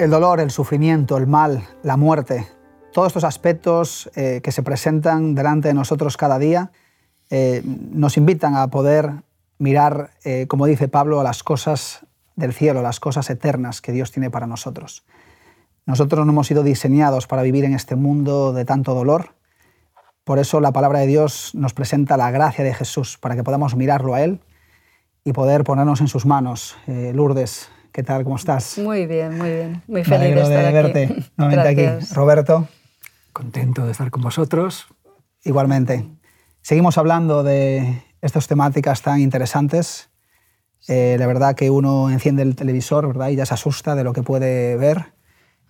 El dolor, el sufrimiento, el mal, la muerte, todos estos aspectos eh, que se presentan delante de nosotros cada día eh, nos invitan a poder mirar, eh, como dice Pablo, a las cosas del cielo, las cosas eternas que Dios tiene para nosotros. Nosotros no hemos sido diseñados para vivir en este mundo de tanto dolor. Por eso la palabra de Dios nos presenta la gracia de Jesús, para que podamos mirarlo a Él y poder ponernos en sus manos. Lourdes, ¿qué tal? ¿Cómo estás? Muy bien, muy bien. Muy feliz de estar de verte nuevamente aquí. Roberto. Contento de estar con vosotros. Igualmente. Seguimos hablando de estas temáticas tan interesantes. Eh, la verdad que uno enciende el televisor ¿verdad? y ya se asusta de lo que puede ver.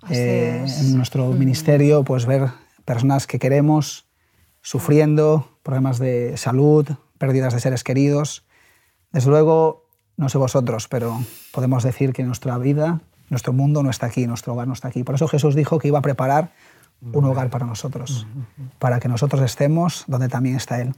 Eh, en nuestro ministerio, pues ver personas que queremos sufriendo, problemas de salud, pérdidas de seres queridos. Desde luego, no sé vosotros, pero podemos decir que nuestra vida, nuestro mundo no está aquí, nuestro hogar no está aquí. Por eso Jesús dijo que iba a preparar un hogar para nosotros, para que nosotros estemos donde también está Él.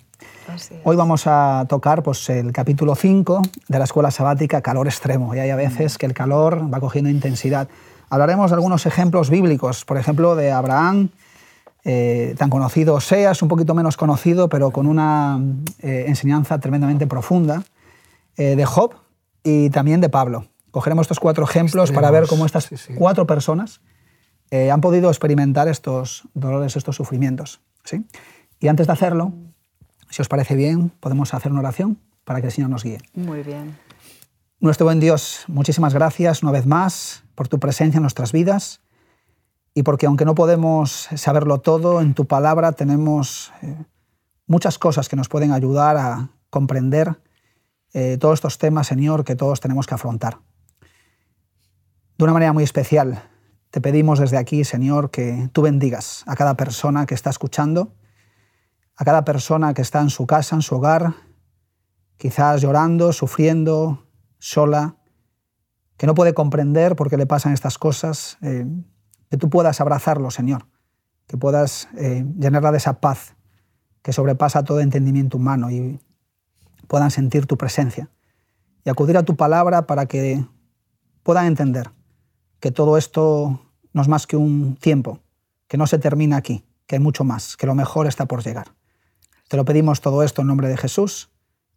Hoy vamos a tocar pues, el capítulo 5 de la escuela sabática, calor extremo. Y hay a veces que el calor va cogiendo intensidad. Hablaremos de algunos ejemplos bíblicos, por ejemplo, de Abraham, eh, tan conocido, Oseas, un poquito menos conocido, pero con una eh, enseñanza tremendamente profunda, eh, de Job y también de Pablo. Cogeremos estos cuatro ejemplos para ver cómo estas cuatro personas eh, han podido experimentar estos dolores, estos sufrimientos. ¿sí? Y antes de hacerlo, si os parece bien, podemos hacer una oración para que el Señor nos guíe. Muy bien. Nuestro buen Dios, muchísimas gracias una vez más por tu presencia en nuestras vidas y porque aunque no podemos saberlo todo, en tu palabra tenemos eh, muchas cosas que nos pueden ayudar a comprender eh, todos estos temas, Señor, que todos tenemos que afrontar. De una manera muy especial, te pedimos desde aquí, Señor, que tú bendigas a cada persona que está escuchando, a cada persona que está en su casa, en su hogar, quizás llorando, sufriendo, sola, que no puede comprender por qué le pasan estas cosas, eh, que tú puedas abrazarlo, Señor, que puedas eh, llenarla de esa paz que sobrepasa todo entendimiento humano y puedan sentir tu presencia y acudir a tu palabra para que puedan entender que todo esto no es más que un tiempo, que no se termina aquí, que hay mucho más, que lo mejor está por llegar. Te lo pedimos todo esto en nombre de Jesús.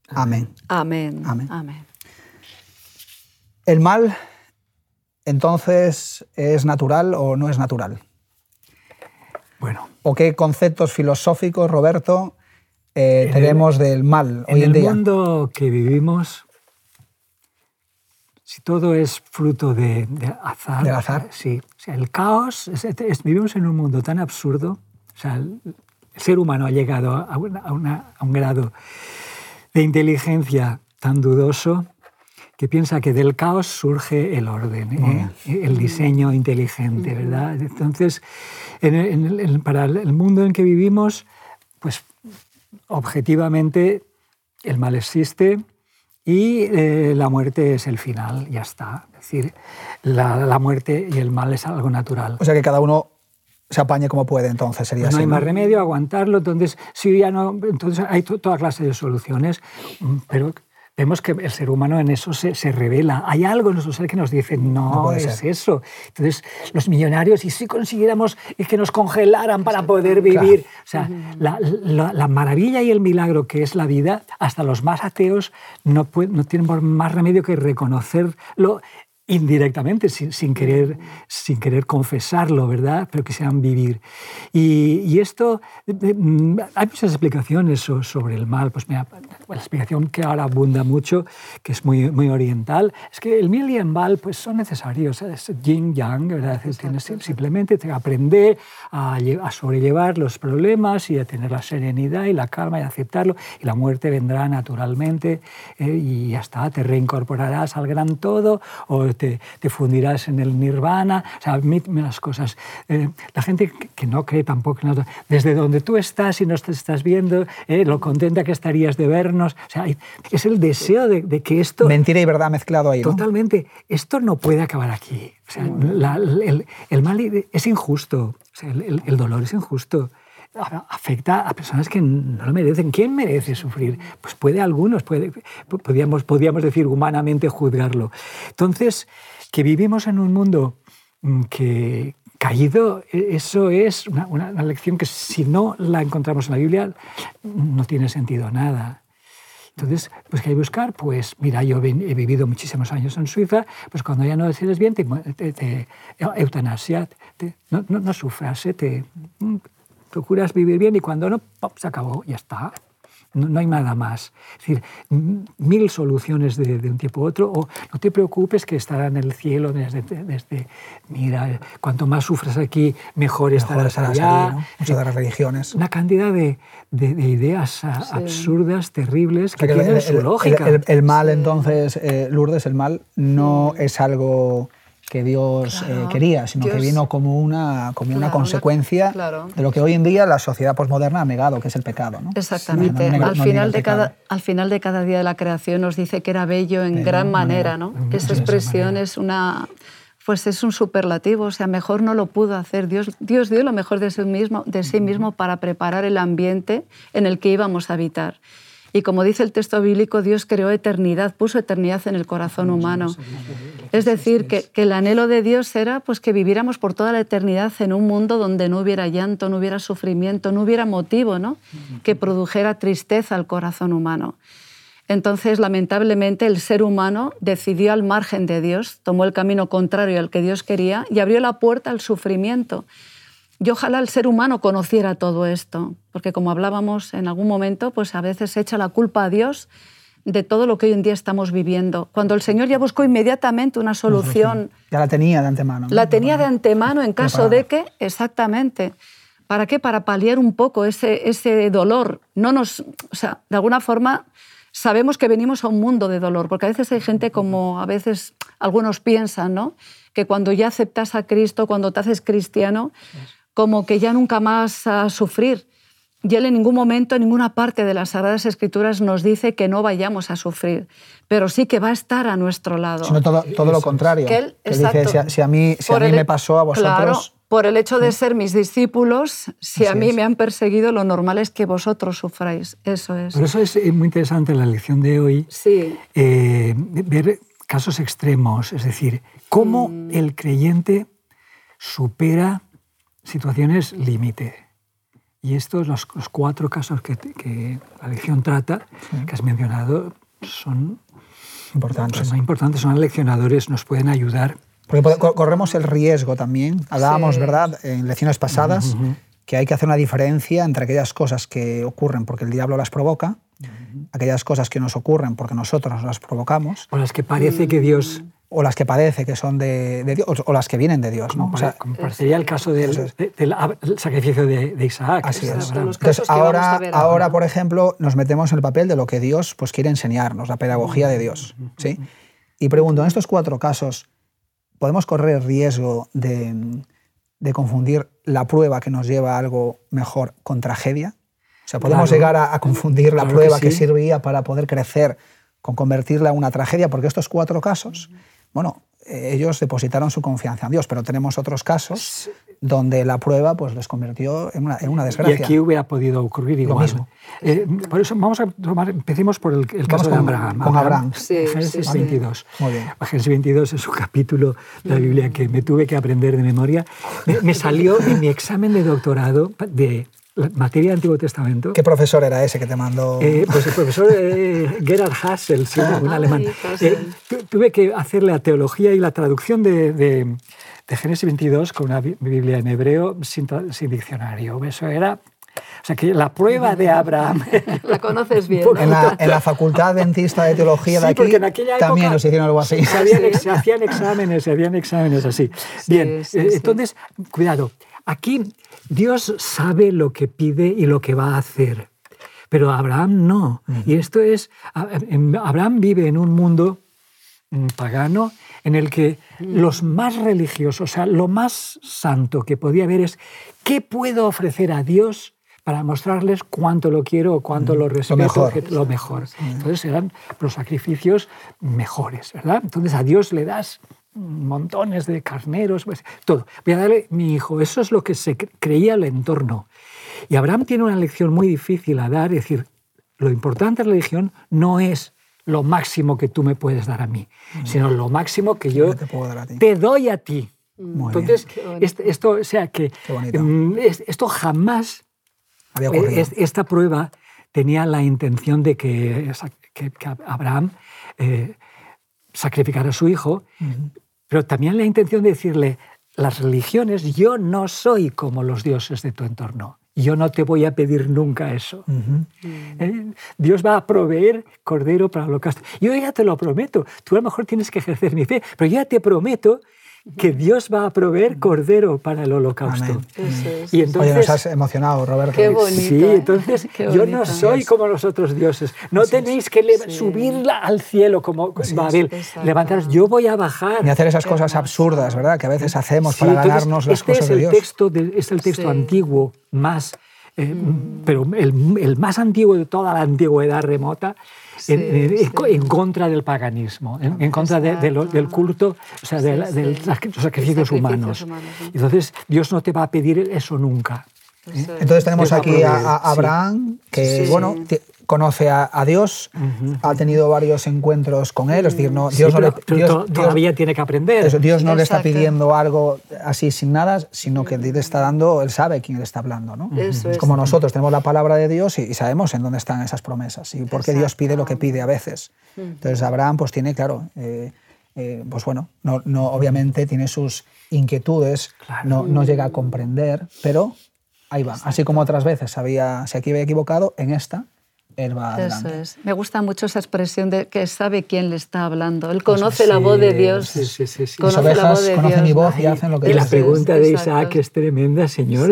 Amén. Amén. Amén. ¿El mal entonces es natural o no es natural? Bueno. ¿O qué conceptos filosóficos, Roberto, eh, tenemos del mal hoy en, día? En el mundo que vivimos, si todo es fruto de, azar, azar? sí. O sea, el caos, vivimos en un mundo tan absurdo, o sea, el, ser humano ha llegado a, un grado de inteligencia tan dudoso que piensa que del caos surge el orden, ¿eh? el diseño inteligente, ¿verdad? Entonces, para el mundo en que vivimos, pues objetivamente el mal existe, y eh, la muerte es el final, ya está. Es decir, la, muerte y el mal es algo natural. O sea que cada uno se apañe como puede, entonces sería pues no hay más remedio, aguantarlo. Entonces, si ya no, entonces hay toda clase de soluciones, mm, pero vemos que el ser humano en eso se, se revela. Hay algo en nuestro ser que nos dice, no, es eso. Entonces, los millonarios, y si consiguiéramos que nos congelaran para poder vivir, o sea, la, la, maravilla y el milagro que es la vida, hasta los más ateos no, no tienen más remedio que reconocerlo indirectamente, sin, sin, querer, sin querer confesarlo, ¿verdad? Pero que sean vivir. Y, y esto, mm, hay muchas explicaciones sobre el mal. Pues mira, la explicación que ahora abunda mucho, que es muy, muy oriental, es que el mal y el mal pues, son necesarios. Es yin-yang, ¿verdad? Tienes simplemente que aprender a, a, sobrellevar los problemas y a tener la serenidad y la calma y aceptarlo. Y la muerte vendrá naturalmente eh, y ya está, te reincorporarás al gran todo o te, fundirás en el nirvana. O sea, las cosas. Eh, la gente que no cree tampoco, desde donde tú estás y no te estás viendo, eh, lo contenta que estarías de vernos. O sea, es el deseo de, que esto... Mentira y verdad mezclado ahí. Totalmente. Esto no puede acabar aquí. O sea, el, el, mal es injusto. O sea, el, dolor es injusto afecta a personas que no lo merecen. ¿Quién merece sufrir? Pues puede algunos, puede, podríamos, decir humanamente juzgarlo. Entonces, que vivimos en un mundo mm, que caído, e, eso es una, lección que si no la encontramos en la Biblia no tiene sentido nada. Entonces, pues ¿qué hay que buscar? Pues mira, yo he vivido muchísimos años en Suiza, pues cuando ya no decides bien, te, te, eutanasia, no, no, no, sufras, ¿eh? te, mm, procuras vivir bien y cuando no, se acabó, ya está no, hay nada más. Es decir, mil soluciones de, un tipo u otro, o no te preocupes que estará en el cielo desde, desde mira, cuanto más sufres aquí, mejor, estarás allá. Allí, de las religiones. Una cantidad de, de ideas absurdas, terribles, que, tienen su lógica. El, mal, entonces, eh, Lourdes, el mal no es algo que Dios eh, quería, sino que vino como una, como una consecuencia de lo que hoy en día la sociedad posmoderna ha negado, que es el pecado. ¿no? Exactamente. al, final de cada, al final de cada día de la creación nos dice que era bello en gran manera, ¿no? esa expresión es una... Pues es un superlativo, o sea, mejor no lo pudo hacer. Dios, Dios dio lo mejor de sí, mismo, de sí mismo para preparar el ambiente en el que íbamos a habitar. Y como dice el texto bíblico, Dios creó eternidad, puso eternidad en el corazón humano. Es decir, que, el anhelo de Dios era pues, que viviéramos por toda la eternidad en un mundo donde no hubiera llanto, no hubiera sufrimiento, no hubiera motivo ¿no? que produjera tristeza al corazón humano. Entonces, lamentablemente, el ser humano decidió al margen de Dios, tomó el camino contrario al que Dios quería y abrió la puerta al sufrimiento. Y ojalá el ser humano conociera todo esto, porque como hablábamos en algún momento, pues a veces echa la culpa a Dios de todo lo que hoy en día estamos viviendo. Cuando el Señor ya buscó inmediatamente una solución. Ya la tenía de antemano. La tenía de antemano en caso de que, exactamente. ¿Para qué? Para paliar un poco ese, ese dolor. No nos, o sea, de alguna forma sabemos que venimos a un mundo de dolor, porque a veces hay gente como a veces algunos piensan, ¿no? Que cuando ya aceptas a Cristo, cuando te haces cristiano, como que ya nunca más a sufrir. Y él en ningún momento, en ninguna parte de las Sagradas Escrituras nos dice que no vayamos a sufrir, pero sí que va a estar a nuestro lado. Sino todo, todo lo contrario. Que él, dice, si a, mí, si a mí me pasó a vosotros... Claro, por el hecho de ser mis discípulos, si a mí me han perseguido, lo normal es que vosotros sufráis. Eso es. Por eso es muy interesante en la lección de hoy sí. Eh, ver casos extremos, es decir, cómo mm. el creyente supera situaciones límite. Y estos, los, los cuatro casos que, que, la lección trata, que has mencionado, son importantes. Son importantes, son leccionadores, nos pueden ayudar. Porque corremos el riesgo también. Hablábamos, ¿verdad?, en lecciones pasadas, que hay que hacer una diferencia entre aquellas cosas que ocurren porque el diablo las provoca, aquellas cosas que nos ocurren porque nosotros las provocamos. O las que parece que Dios o las que padece, que son de, Dios, o las que vienen de Dios. ¿no? O sea, parecería el caso del, sacrificio de, Isaac. Así es. Entonces, ahora, ahora, por ejemplo, nos metemos en el papel de lo que Dios pues, quiere enseñarnos, la pedagogía de Dios. ¿sí? Y pregunto, en estos cuatro casos, ¿podemos correr el riesgo de, de confundir la prueba que nos lleva a algo mejor con tragedia? O sea, podemos llegar a, confundir la prueba que, servía para poder crecer con convertirla en una tragedia, porque estos cuatro casos bueno, ellos depositaron su confianza en Dios, pero tenemos otros casos donde la prueba pues, les convirtió en una, en una desgracia. Y aquí hubiera podido ocurrir igual. Lo mismo. Eh, por eso vamos a tomar, empecemos por el, caso de Abraham. Con Abraham. Sí, Génesis 22. Muy bien. Génesis 22 es un capítulo de la Biblia que me tuve que aprender de memoria. me salió en mi examen de doctorado de materia del Antiguo Testamento. ¿Qué profesor era ese que te mandó? Eh, pues el profesor eh, Gerhard Hassel, un alemán. Eh, tuve que hacerle la teología y la traducción de, de, Génesis 22 con una Biblia en hebreo sin, sin diccionario. Eso era o sea que la prueba de Abraham. La conoces bien. En, la, en, la, facultad dentista de teología de aquí también nos hicieron algo así. Se, hacían exámenes, se hacían exámenes así. Bien, entonces, cuidado. Aquí Dios sabe lo que pide y lo que va a hacer, pero Abraham no. Y esto es, Abraham vive en un mundo mm, pagano en el que los más religiosos, o sea, lo más santo que podía haber es, ¿qué puedo ofrecer a Dios para mostrarles cuánto lo quiero o cuánto lo respeto, lo mejor. lo mejor. Entonces eran los sacrificios mejores, ¿verdad? Entonces a Dios le das montones de carneros, pues, todo. Voy a darle mi hijo. Eso es lo que se creía el entorno. Y Abraham tiene una lección muy difícil a dar, es decir, lo importante de la religión no es lo máximo que tú me puedes dar a mí, mm. sino lo máximo que yo te, doy a ti. Entonces, este, esto, o sea, que mm, esto jamás, Había esta prueba tenía la intención de que, que, Abraham eh, sacrificara a su hijo, pero también la intención de decirle, las religiones, yo no soy como los dioses de tu entorno. Yo no te voy a pedir nunca eso. Eh, Dios va a proveer cordero para el holocausto. Yo ya te lo prometo. Tú a lo mejor tienes que ejercer mi fe, pero yo ya te prometo que Dios va a proveer cordero para el holocausto. y entonces, Oye, nos has emocionado, Roberto. Qué bonito, sí, entonces yo no soy como los otros dioses. No tenéis que subirla al cielo como Babel. Levantaros, yo voy a bajar. Y hacer esas cosas absurdas, ¿verdad? Que a veces hacemos para ganarnos las este cosas es el de Dios. Texto es el texto antiguo más eh, mm. pero el, el, más antiguo de toda la antigüedad remota, en, contra del paganismo, en, contra del culto, o sea, de, los sacrificios humanos. Entonces, Dios no te va a pedir eso nunca. Entonces tenemos aquí a, Abraham, que bueno, conoce a, Dios, ha tenido varios encuentros con Él, es decir, no, Dios, no le, todavía tiene que aprender. Dios no le está pidiendo algo así sin nada, sino que le está dando, Él sabe quién le está hablando. ¿no? es como nosotros tenemos la palabra de Dios y, sabemos en dónde están esas promesas y por qué Dios pide lo que pide a veces. Entonces Abraham pues tiene, claro, eh, eh, pues bueno, no, no, obviamente tiene sus inquietudes, no, no llega a comprender, pero ahí va. Así como otras veces sabía, si aquí había equivocado, en esta eso es. Me gusta mucho esa expresión de que sabe quién le está hablando. Él conoce la voz de Dios. Sí, sí, sí. Conoce la voz de Dios. mi voz y hacen lo que Y la pregunta de Isaac es tremenda, Señor.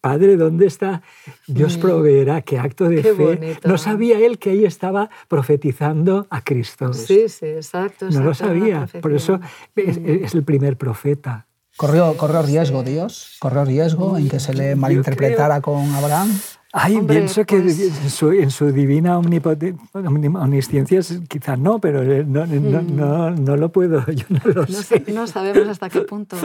Padre, ¿dónde está? Dios proveerá. Qué acto de fe. No sabía él que ahí estaba profetizando a Cristo. Sí, sí, exacto. no lo sabía. Por eso es, es el primer profeta. ¿Corrió, ¿Corrió riesgo Dios? ¿Corrió riesgo en que se le malinterpretara con Abraham? Ay, pienso que pues en, su, en su, divina omnisciencia quizás no, pero eh, no, no, mm. no, no, lo puedo, yo no lo sé. No sabemos hasta qué punto,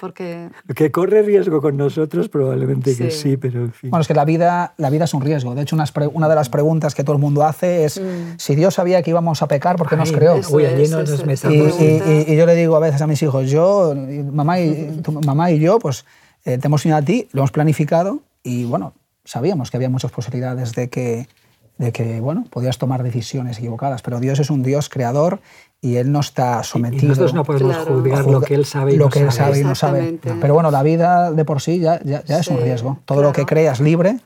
porque... Que corre riesgo con nosotros probablemente que sí, pero en fin. Bueno, es que la vida, la vida es un riesgo. De hecho, una, una de las preguntas que todo el mundo hace es, mm. si Dios sabía que íbamos a pecar, ¿por qué nos creó? Uy, allí nos y, y, yo le digo a veces a mis hijos, yo, mamá y, mamá y yo, pues eh, te hemos unido a ti, lo hemos planificado y bueno, sabíamos que había muchas posibilidades de que, de que bueno, podías tomar decisiones equivocadas, pero Dios es un Dios creador y Él no está sometido. Y nosotros no podemos juzgar lo que Él sabe y lo no que Él sabe y no sabe. Pero bueno, la vida de por sí ya, ya, es un riesgo. Todo lo que creas libre,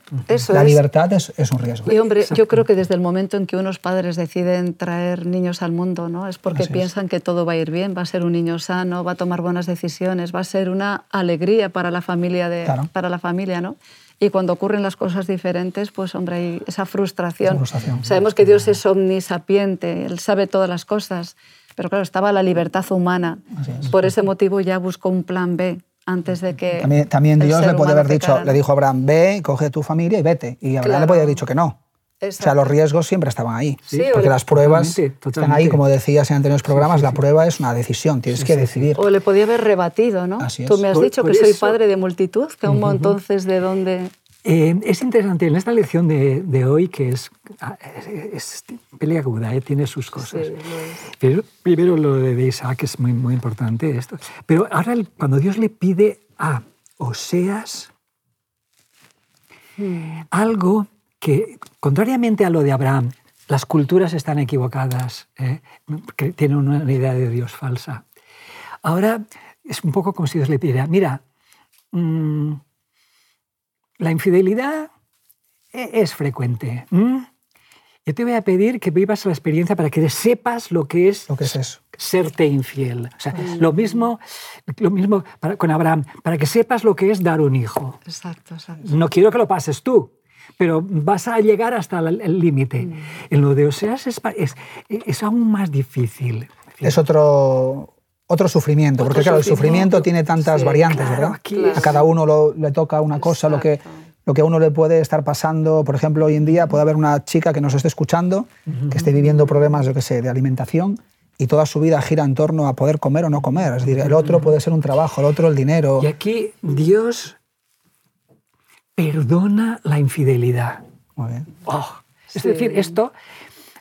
la libertad es, es, un riesgo. Y hombre, yo creo que desde el momento en que unos padres deciden traer niños al mundo, ¿no? es porque piensan que todo va a ir bien, va a ser un niño sano, va a tomar buenas decisiones, va a ser una alegría para la familia, de, para la familia ¿no? Y cuando ocurren las cosas diferentes, pues hombre, hay esa frustración. Sabemos que Dios es omnisapiente, Él sabe todas las cosas, pero claro, estaba la libertad humana. Por ese motivo ya buscó un plan B antes de que... También, Dios le puede haber dicho, le dijo a Abraham, ve, coge tu familia y vete. Y Abraham le podía haber dicho que no. O sea, los riesgos siempre estaban ahí. porque las pruebas están ahí, como decías en anteriores programas, la prueba es una decisión, tienes que decidir. O le podía haber rebatido, ¿no? Tú me has dicho que soy padre de multitud, que un entonces de dónde... Eh, es interesante, en esta lección de, de hoy, que es, ah, es, peleaguda, eh, tiene sus cosas. Pero, primero lo de Isaac es muy, muy importante esto. Pero ahora cuando Dios le pide a Oseas hmm. algo que, contrariamente a lo de Abraham, las culturas están equivocadas, ¿eh? que tienen una idea de Dios falsa. Ahora es un poco como si Dios le pidiera, mira, mm, la infidelidad e-, es frecuente. Yo te voy a pedir que vivas la experiencia para que sepas lo que es, lo que es eso. serte infiel. O sea, lo mismo, lo mismo con Abraham, para que sepas lo que es dar un hijo. Exacto, exacto. No quiero que lo pases tú, pero vas a llegar hasta el límite. Mm. En lo de Oseas es, es, aún más difícil. Es otro, otro sufrimiento, porque claro, el sufrimiento tiene tantas variantes, ¿verdad? A cada uno le toca una cosa, lo que, lo que a uno le puede estar pasando, por ejemplo, hoy en día puede haber una chica que nos esté escuchando, que esté viviendo problemas, yo qué sé, de alimentación, y toda su vida gira en torno a poder comer o no comer. Es decir, el otro puede ser un trabajo, el otro el dinero. Y aquí Dios perdona la infidelidad. Muy bien. Oh, es decir, esto,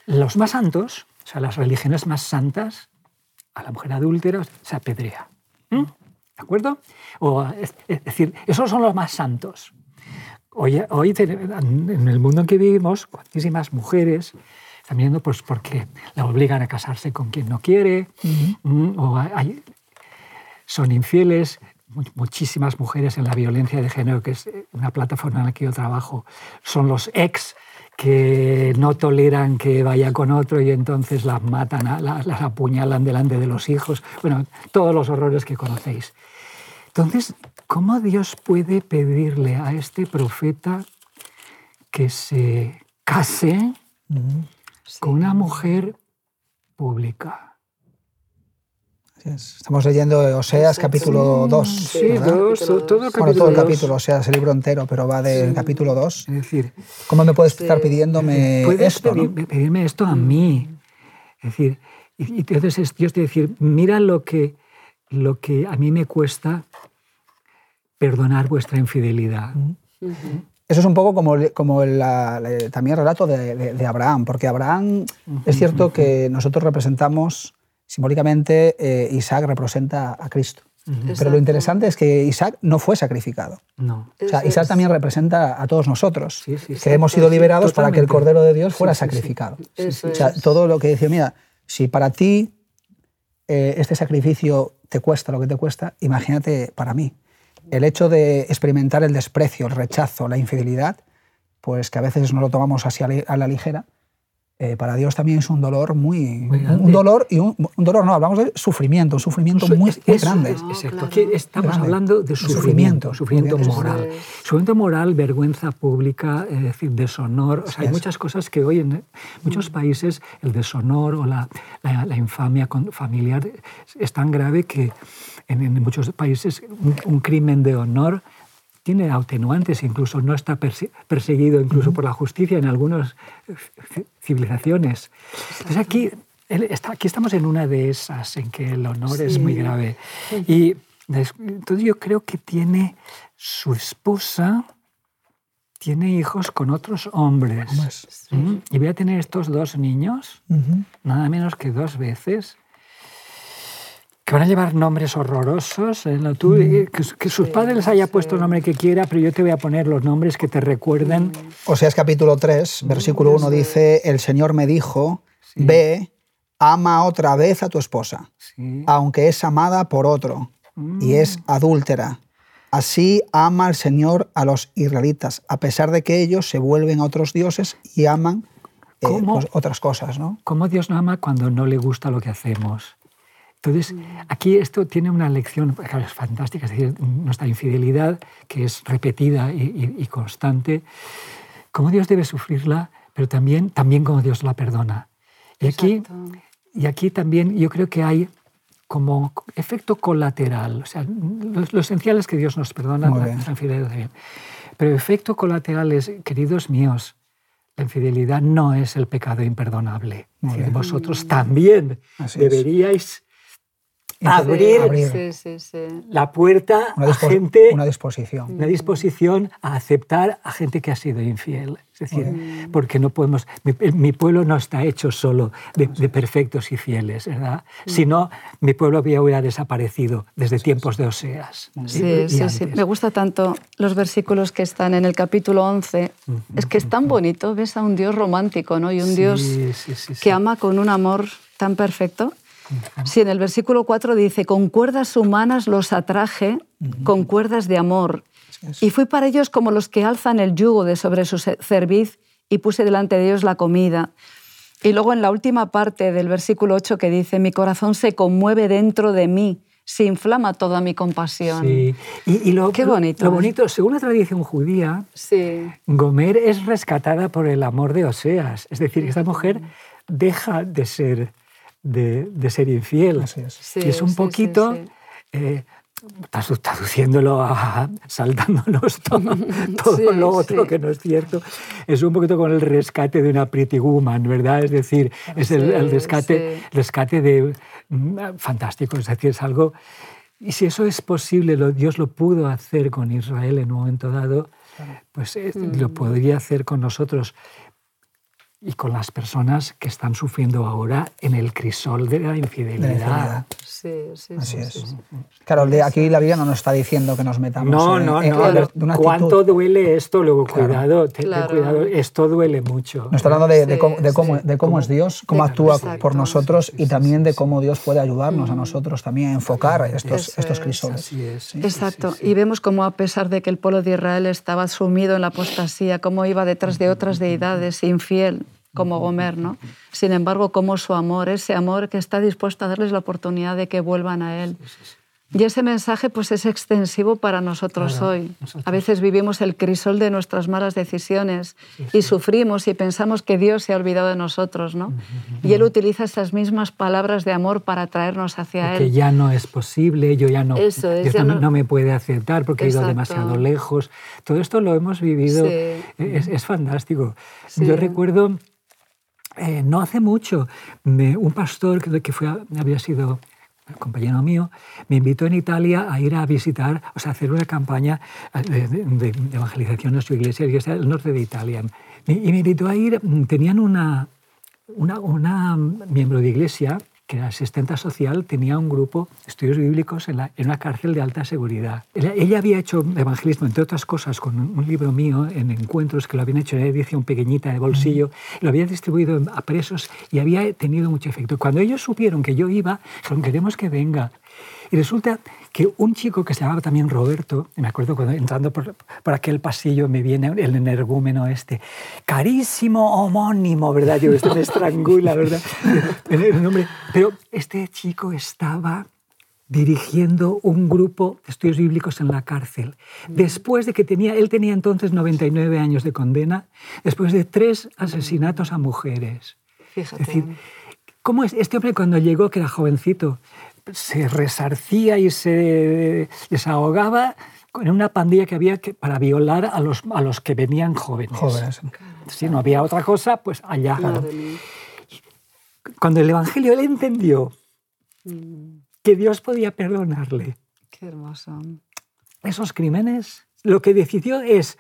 los más santos, o sea, las religiones más santas, a la mujer adúltera se apedrea. ¿Mm? ¿De acuerdo? O, es, decir, esos son los más santos. Hoy, hoy en el mundo en que vivimos, muchísimas mujeres están viendo pues porque la obligan a casarse con quien no quiere, o hay, son infieles, muchísimas mujeres en la violencia de género, que es una plataforma en la que yo trabajo, son los ex que no toleran que vaya con otro y entonces las matan, las, las apuñalan delante de los hijos. Bueno, todos los horrores que conocéis. Entonces, ¿cómo Dios puede pedirle a este profeta que se case con una mujer pública? Estamos leyendo Oseas capítulo 2. Sí, dos, todo el capítulo Bueno, todo el capítulo, Oseas, el libro entero, pero va del capítulo 2. Es decir, ¿cómo me puedes estar pidiéndome puedes esto? pedirme esto a mí. Es decir, y, entonces Dios te decir, mira lo que, lo que a mí me cuesta perdonar vuestra infidelidad. Eso es un poco como, como también el relato de, de Abraham, porque Abraham, es cierto que nosotros representamos Simbólicamente, eh, Isaac representa a Cristo. Pero lo interesante es que Isaac no fue sacrificado. No. O sea, Isaac también representa a todos nosotros, que hemos sido liberados para que el Cordero de Dios fuera sacrificado. O sea, todo lo que dice, mira, si para ti eh, este sacrificio te cuesta lo que te cuesta, imagínate para mí. El hecho de experimentar el desprecio, el rechazo, la infidelidad, pues que a veces no lo tomamos así a la ligera, eh, para Dios también es un dolor muy, un dolor y un, dolor no hablamos de sufrimiento un sufrimiento muy, grande. exacto aquí estamos hablando de sufrimiento sufrimiento, moral. sufrimiento moral vergüenza pública es decir deshonor. Hay muchas cosas que hoy en muchos países el deshonor o la, la, infamia familiar es tan grave que en, muchos países un crimen de honor tiene atenuantes, incluso no está perseguido incluso por la justicia en algunas civilizaciones. Entonces aquí, aquí estamos en una de esas en que el honor es muy grave. Y entonces yo creo que tiene su esposa, tiene hijos con otros hombres. ¿Mm? Y voy a tener estos dos niños, nada menos que dos veces que van a llevar nombres horrorosos. ¿eh? Tú, mm. eh, que, sus padres les haya puesto el nombre que quiera, pero yo te voy a poner los nombres que te recuerden. Mm. O sea, es capítulo 3, versículo 1 dice, el Señor me dijo, ve, ama otra vez a tu esposa, aunque es amada por otro y es mm. adúltera. Así ama el Señor a los israelitas, a pesar de que ellos se vuelven a otros dioses y aman eh, pues, otras cosas. ¿no? ¿Cómo Dios no ama cuando no le gusta lo que hacemos? Entonces, aquí esto tiene una lección fantástica, es decir, nuestra infidelidad, que es repetida y, constante, cómo Dios debe sufrirla, pero también, también cómo Dios la perdona. Y aquí, y aquí también yo creo que hay como efecto colateral, o sea, lo, esencial es que Dios nos perdona nuestra infidelidad. Pero efecto colateral es, queridos míos, la infidelidad no es el pecado imperdonable. vosotros también deberíais abrir, la puerta a gente... Una disposición. Una disposición a aceptar a gente que ha sido infiel. Es decir, porque no podemos... Mi, pueblo no está hecho solo de, perfectos y fieles, ¿verdad? Mm. Si no, mi pueblo había hubiera desaparecido desde tiempos de Oseas. Sí, sí, sí. Me gusta tanto los versículos que están en el capítulo 11. Es que es tan bonito, ves a un Dios romántico, ¿no? Y un Dios que ama con un amor tan perfecto Sí, en el versículo 4 dice, con cuerdas humanas los atraje, con cuerdas de amor. Y fui para ellos como los que alzan el yugo de sobre su cerviz y puse delante de ellos la comida. Y luego en la última parte del versículo 8 que dice, mi corazón se conmueve dentro de mí, se inflama toda mi compasión. Sí. Y, lo, Qué bonito. Lo, bonito, según la tradición judía, sí. Gomer es rescatada por el amor de Oseas. Es decir, esta mujer deja de ser de, ser infiel. y es un poquito, eh, estás traduciéndolo, a, saltándonos todo, todo lo otro que no es cierto, es un poquito con el rescate de una pretty woman, ¿verdad? Es decir, es el, rescate, rescate de... Mm, fantástico, es decir, es algo... Y si eso es posible, lo, Dios lo pudo hacer con Israel en un momento dado, pues eh, lo mm. podría hacer con nosotros. Y con las personas que están sufriendo ahora en el crisol de la infidelidad. Sí, sí, Así sí, es. sí. Claro, de aquí la Biblia no nos está diciendo que nos metamos No, en, no, en- no. en- de una ¿Cuánto duele esto? Luego, Claro. cuidado, ten- ten Claro. cuidado, esto duele mucho. Nos está hablando de, de Sí, cómo, de cómo- sí. de cómo es Dios, cómo De- actúa exacto. por nosotros y también de cómo Dios puede ayudarnos a nosotros también a enfocar estos, Eso estos es. crisoles. Así es. sí, Exacto. sí, sí. Y vemos cómo a pesar de que el pueblo de Israel estaba sumido en la apostasía, cómo iba detrás de otras deidades, infiel, como Gomer, ¿no? Sin embargo, cómo su amor, ese amor que está dispuesto a darles la oportunidad de que vuelvan a Él. Y ese mensaje pues es extensivo para nosotros Claro, hoy. nosotros. A veces vivimos el crisol de nuestras malas decisiones y sufrimos y pensamos que Dios se ha olvidado de nosotros, ¿no? Y Él utiliza esas mismas palabras de amor para traernos hacia que Él. ya no es posible, yo ya no, Eso es, Dios ya no, no- me puede aceptar porque he ido Exacto. demasiado lejos. Todo esto lo hemos vivido, Sí. es, es fantástico. Sí. Yo recuerdo, eh, no hace mucho, un pastor que, que fue, había sido compañero mío, me invitó en Italia a ir a visitar, o sea, a hacer una campaña eh, de, de- evangelización en su iglesia, que está en el norte de Italia. Y me invitó a ir, tenían una, una, una miembro de iglesia, que era asistenta social, tenía un grupo de estudios bíblicos en, la- en una cárcel de alta seguridad. Ella, había hecho evangelismo, entre otras cosas, con un, libro mío en encuentros que lo habían hecho en edición pequeñita de bolsillo, lo había distribuido a presos y había tenido mucho efecto. Cuando ellos supieron que yo iba, dijeron, queremos que venga. Y resulta que un chico que se llamaba también Roberto, y me acuerdo cuando entrando por, por aquel pasillo me viene el energúmeno este, carísimo homónimo, ¿verdad? Digo, esto me estrangula, ¿verdad? El nombre. Pero este chico estaba dirigiendo un grupo de estudios bíblicos en la cárcel. Después de que tenía, él tenía entonces 99 años de condena, después de tres asesinatos a mujeres. Fíjate. Es decir, ¿cómo es? Este hombre cuando llegó, que era jovencito, se resarcía y se desahogaba en una pandilla que había que, para violar a los, a los que venían jóvenes. Jóvenes. Si no había otra cosa, pues allá. Cuando el Evangelio él entendió Mm, que Dios podía perdonarle Qué hermoso. esos crímenes, lo que decidió es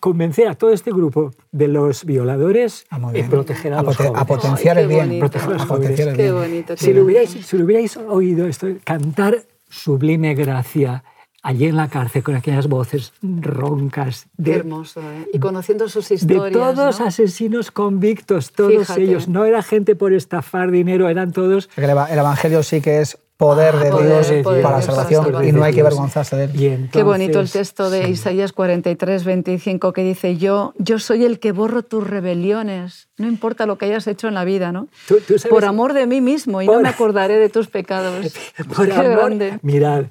convencer a todo este grupo de los violadores Ah, y proteger a, A los pote- a jóvenes. potenciar Ay, el qué bien. bonito. Proteger a los A potenciar el. Qué bonito. Si qué lo, hubierais, si lo hubierais oído esto, cantar sublime gracia allí en la cárcel con aquellas voces roncas Qué de, hermoso, ¿eh? Y conociendo sus de historias. todos ¿no? asesinos convictos, todos Fíjate. ellos. No era gente por estafar dinero, eran todos... El Evangelio sí que es poder de Ah, poder, Dios poder para la de salvación para y no hay que avergonzarse de él. Y Qué bonito el texto de sí. Isaías 43, 25 que dice, yo, yo soy el que borro tus rebeliones, no importa lo que hayas hecho en la vida, ¿no? Tú- tú sabes- Por amor de mí mismo y Por- no me acordaré de tus pecados. Por Qué amor, grande. mirad,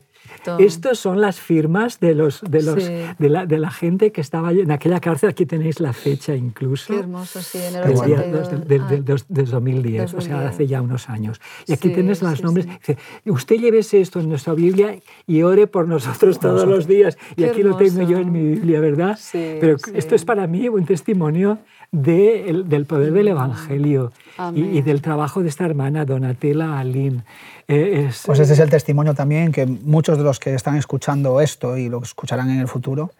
Tom. estos son las firmas de, los, de, los, Sí. de, la, de la gente que estaba en aquella cárcel. Aquí tenéis la fecha incluso. Qué hermoso, sí, en el del día 82. dos- del, del- Ah, del- del 2010, o sea, 2010. hace ya unos años. Y aquí Sí, tienes los sí, nombres. Dice, usted llévese esto en nuestra Biblia y ore por nosotros todos los días. Y Qué aquí lo tengo yo hermoso. en mi Biblia, ¿verdad? Sí, Pero esto es para mí un testimonio de el- del poder del Evangelio y, del trabajo de esta hermana Donatella Alín. Eh, es- Pues este es el testimonio también que muchos de los que están escuchando esto y lo que escucharán en el futuro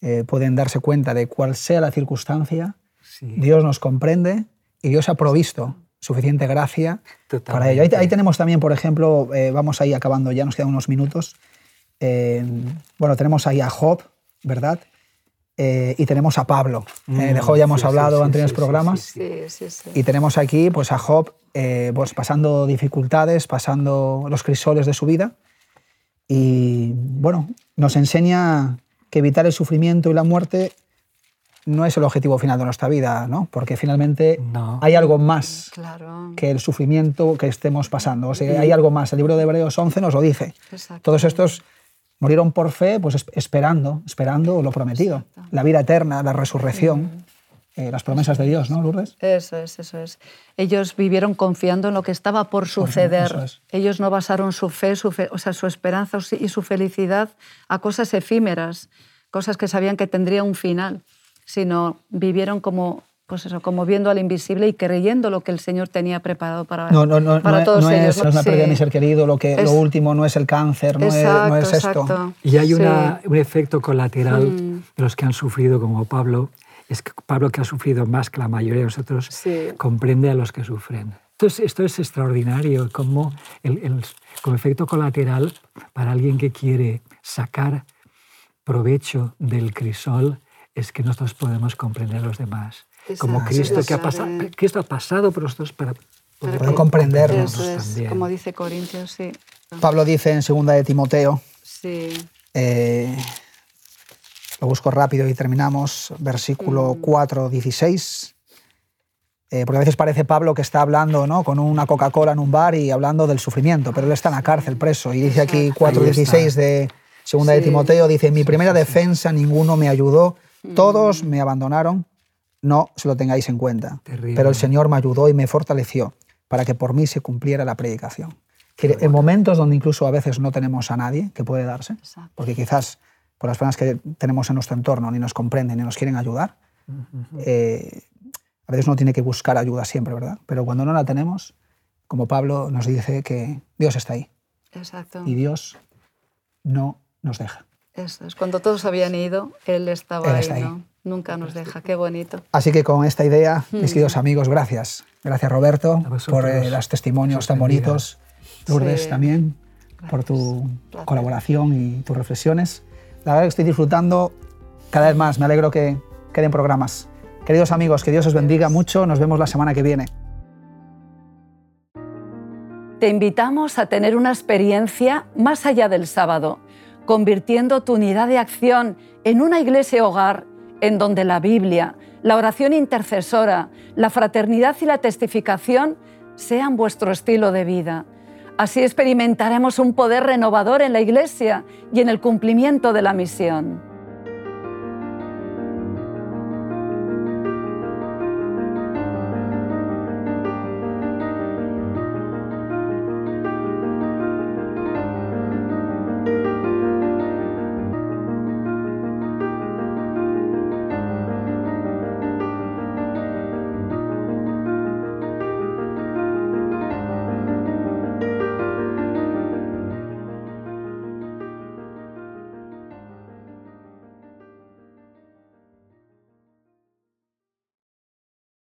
eh, pueden darse cuenta de cuál sea la circunstancia, sí. Dios nos comprende y Dios ha provisto suficiente gracia para ello. Ahí, ahí tenemos también, por ejemplo, eh, vamos ahí acabando ya, nos quedan unos minutos. Eh, bueno, tenemos ahí a Job, ¿verdad? Eh, y tenemos a Pablo. Eh, de Job ya hemos Mm, sí, hablado sí, en anteriores sí, programas. sí, Sí, sí, sí. Y tenemos aquí pues, a Job eh, pues, pasando dificultades, pasando los crisoles de su vida. Y bueno, nos enseña que evitar el sufrimiento y la muerte no es el objetivo final de nuestra vida, ¿no? Porque finalmente No. hay algo más Claro. que el sufrimiento que estemos pasando. O sea, hay algo más. El libro de Hebreos 11 nos lo dice. Todos estos murieron por fe, pues es- esperando, esperando lo prometido. La vida eterna, la resurrección, eh, las promesas de Dios, ¿no, Lourdes? Eso es, eso es. Ellos vivieron confiando en lo que estaba por suceder. es. Ellos no basaron su fe, su fe- o sea, su esperanza y su felicidad a cosas efímeras, cosas que sabían que tendría un final, sino vivieron como, pues eso, como viendo al invisible y creyendo lo que el Señor tenía preparado para, No, no, no, para no, todos no ellos. es, no es la pérdida de mi Sí. ser querido, lo, que, Es- lo último no es el cáncer, no, exacto, es, no es esto. exacto. Y hay Sí. una- un efecto colateral Mm. de los que han sufrido, como Pablo, es que Pablo, que ha sufrido más que la mayoría de nosotros, comprende a los que sufren. Entonces, esto es extraordinario, como, el, como efecto colateral para alguien que quiere sacar provecho del crisol es que nosotros podemos comprender a los demás. Como Cristo, que ha pasado, Cristo ha pasado por nosotros para, poder comprendernos. también. como dice Corintios, sí. Pablo dice en 2 de Timoteo, sí. Eh, lo busco rápido y terminamos, versículo 4, mm. 16. Eh, porque a veces parece Pablo que está hablando ¿no? con una Coca-Cola en un bar y hablando del sufrimiento, pero él está en la cárcel preso. Y dice aquí 4.16 de segunda de Timoteo, dice, en mi primera defensa ninguno me ayudó, mm. todos me abandonaron, no se lo tengáis en cuenta. Pero el Señor me ayudó y me fortaleció para que por mí se cumpliera la predicación. En momentos donde incluso a veces no tenemos a nadie que puede darse, porque quizás por las personas que tenemos en nuestro entorno ni nos comprenden ni nos quieren ayudar, eh, a veces uno tiene que buscar ayuda siempre, ¿verdad? Pero cuando no la tenemos, como Pablo nos dice que Dios está ahí. Exacto. Y Dios no nos deja. Eso es. Cuando todos habían ido, Él estaba ahí, ¿no? Nunca nos deja. Qué bonito. Así que con esta idea, mis queridos amigos, gracias. Gracias, Roberto, por eh, los testimonios tan bonitos. Lourdes también, por tu colaboración y tus reflexiones. La verdad que estoy disfrutando cada vez más. Me alegro que queden programas. Queridos amigos, que Dios os bendiga mucho. Nos vemos la semana que viene. Te invitamos a tener una experiencia más allá del sábado, convirtiendo tu unidad de acción en una iglesia hogar en donde la Biblia, la oración intercesora, la fraternidad y la testificación sean vuestro estilo de vida. Así experimentaremos un poder renovador en la iglesia y en el cumplimiento de la misión.